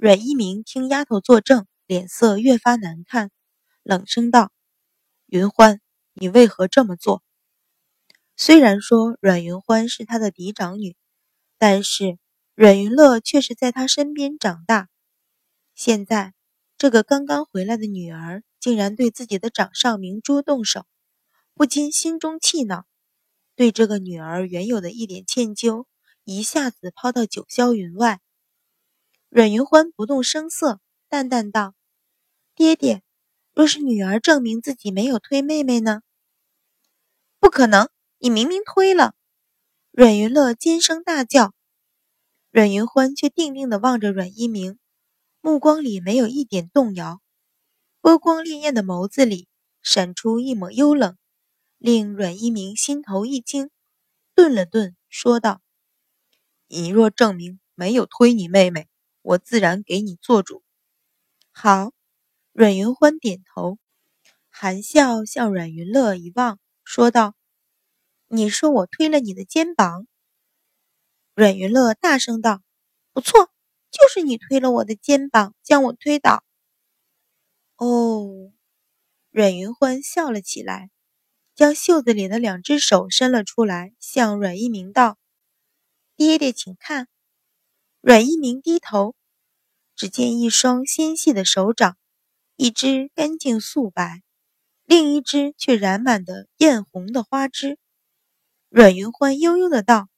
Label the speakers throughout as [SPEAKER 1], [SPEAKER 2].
[SPEAKER 1] 阮一鸣听丫头作证，脸色越发难看，冷声道：“云欢，你为何这么做？”虽然说阮云欢是他的嫡长女，但是阮云乐却是在他身边长大。现在，这个刚刚回来的女儿竟然对自己的掌上明珠动手，不禁心中气恼，对这个女儿原有的一点歉疚一下子抛到九霄云外。阮云欢不动声色，淡淡道：“爹爹，若是女儿证明自己没有推妹妹呢？不可能，你明明推了！”阮云乐尖声大叫。阮云欢却定定地望着阮一鸣。目光里没有一点动摇，波光潋滟的眸子里闪出一抹幽冷，令阮一鸣心头一惊，顿了顿，说道：“你若证明没有推你妹妹，我自然给你做主。”好，阮云欢点头，含笑向阮云乐一望，说道：“你说我推了你的肩膀？”阮云乐大声道：“不错。”就是你推了我的肩膀，将我推倒。哦，阮云欢笑了起来，将袖子里的两只手伸了出来，向阮一鸣道：“爹爹，请看。”阮一鸣低头，只见一双纤细的手掌，一只干净素白，另一只却染满的艳红的花枝。阮云欢悠悠的道。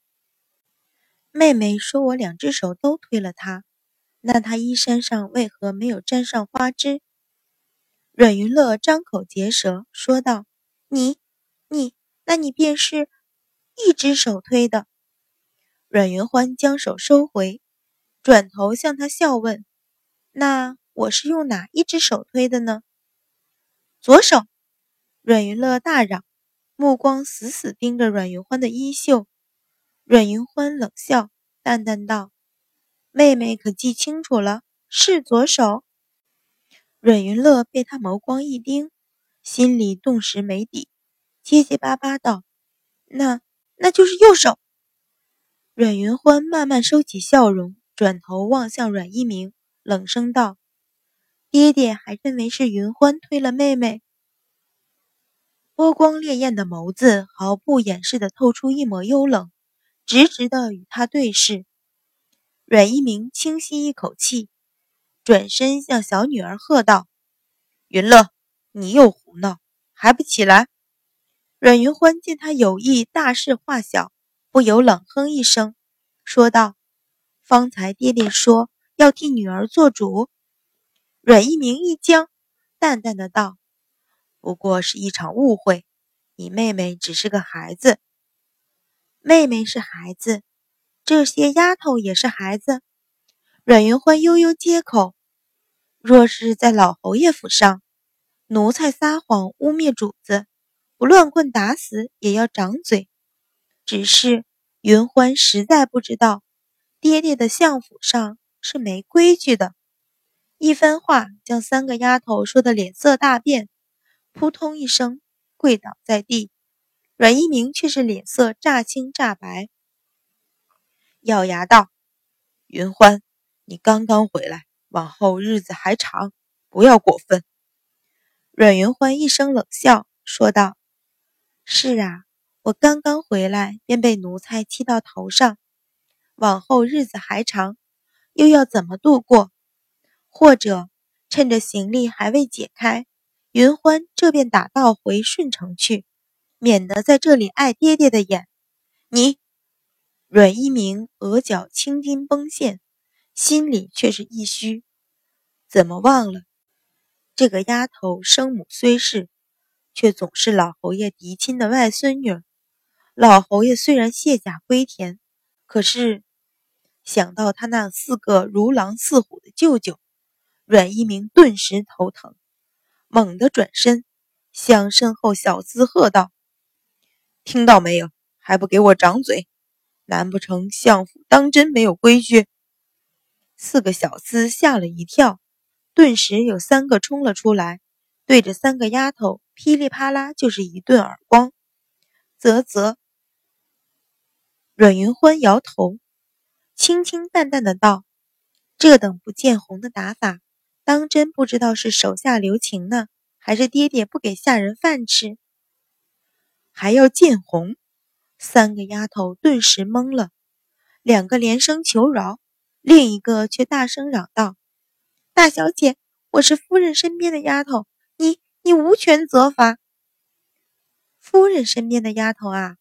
[SPEAKER 1] 妹妹说：“我两只手都推了她，那她衣衫上为何没有沾上花枝？”阮云乐张口结舌说道：“你，你，那你便是一只手推的。”阮云欢将手收回，转头向他笑问：“那我是用哪一只手推的呢？”左手。阮云乐大嚷，目光死死盯着阮云欢的衣袖。阮云欢冷笑，淡淡道：“妹妹可记清楚了，是左手。”阮云乐被他眸光一盯，心里顿时没底，结结巴巴道：“那那就是右手。”阮云欢慢慢收起笑容，转头望向阮一鸣，冷声道：“爹爹还认为是云欢推了妹妹？”波光潋滟的眸子毫不掩饰地透出一抹幽冷。直直的与他对视，阮一鸣轻吸一口气，转身向小女儿喝道：“云乐，你又胡闹，还不起来？”阮云欢见他有意大事化小，不由冷哼一声，说道：“方才爹爹说要替女儿做主。”阮一鸣一僵，淡淡的道：“不过是一场误会，你妹妹只是个孩子。”妹妹是孩子，这些丫头也是孩子。阮云欢悠悠接口：“若是在老侯爷府上，奴才撒谎污蔑主子，不乱棍打死也要掌嘴。只是云欢实在不知道，爹爹的相府上是没规矩的。”一番话将三个丫头说的脸色大变，扑通一声跪倒在地。阮一鸣却是脸色乍青乍白，咬牙道：“云欢，你刚刚回来，往后日子还长，不要过分。”阮云欢一声冷笑，说道：“是啊，我刚刚回来，便被奴才气到头上，往后日子还长，又要怎么度过？或者趁着行李还未解开，云欢这便打道回顺城去。”免得在这里碍爹爹的眼。你，阮一鸣额角青筋崩现，心里却是一虚。怎么忘了这个丫头生母虽是，却总是老侯爷嫡亲的外孙女。老侯爷虽然卸甲归田，可是想到他那四个如狼似虎的舅舅，阮一鸣顿时头疼，猛地转身向身后小厮喝道。听到没有？还不给我掌嘴！难不成相府当真没有规矩？四个小厮吓了一跳，顿时有三个冲了出来，对着三个丫头噼里啪啦就是一顿耳光。啧啧。阮云欢摇头，清清淡淡的道：“这等不见红的打法，当真不知道是手下留情呢，还是爹爹不给下人饭吃？还要见红？三个丫头顿时懵了，两个连声求饶，另一个却大声嚷道：“大小姐，我是夫人身边的丫头，你你无权责罚。”夫人身边的丫头啊，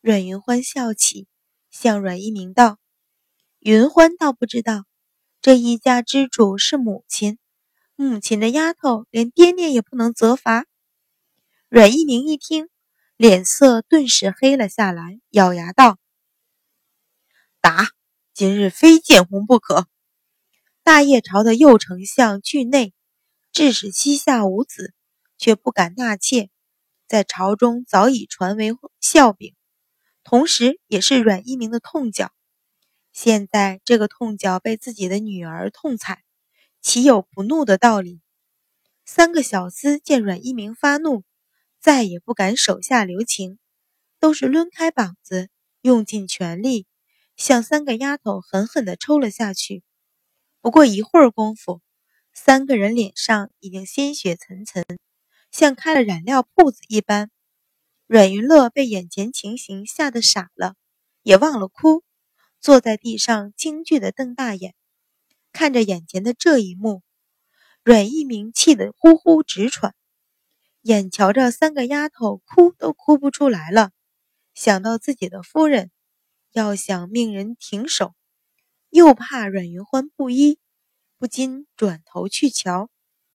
[SPEAKER 1] 阮云欢笑起，向阮一鸣道：“云欢倒不知道，这一家之主是母亲，母亲的丫头连爹爹也不能责罚。”阮一鸣一听。脸色顿时黑了下来，咬牙道：“打！今日非见红不可。”大业朝的右丞相惧内，致使膝下无子，却不敢纳妾，在朝中早已传为笑柄，同时也是阮一鸣的痛脚。现在这个痛脚被自己的女儿痛踩，岂有不怒的道理？三个小厮见阮一鸣发怒。再也不敢手下留情，都是抡开膀子，用尽全力，向三个丫头狠狠地抽了下去。不过一会儿功夫，三个人脸上已经鲜血涔涔，像开了染料铺子一般。阮云乐被眼前情形吓得傻了，也忘了哭，坐在地上惊惧地瞪大眼，看着眼前的这一幕。阮一鸣气得呼呼直喘。眼瞧着三个丫头哭都哭不出来了，想到自己的夫人，要想命人停手，又怕阮云欢不依，不禁转头去瞧。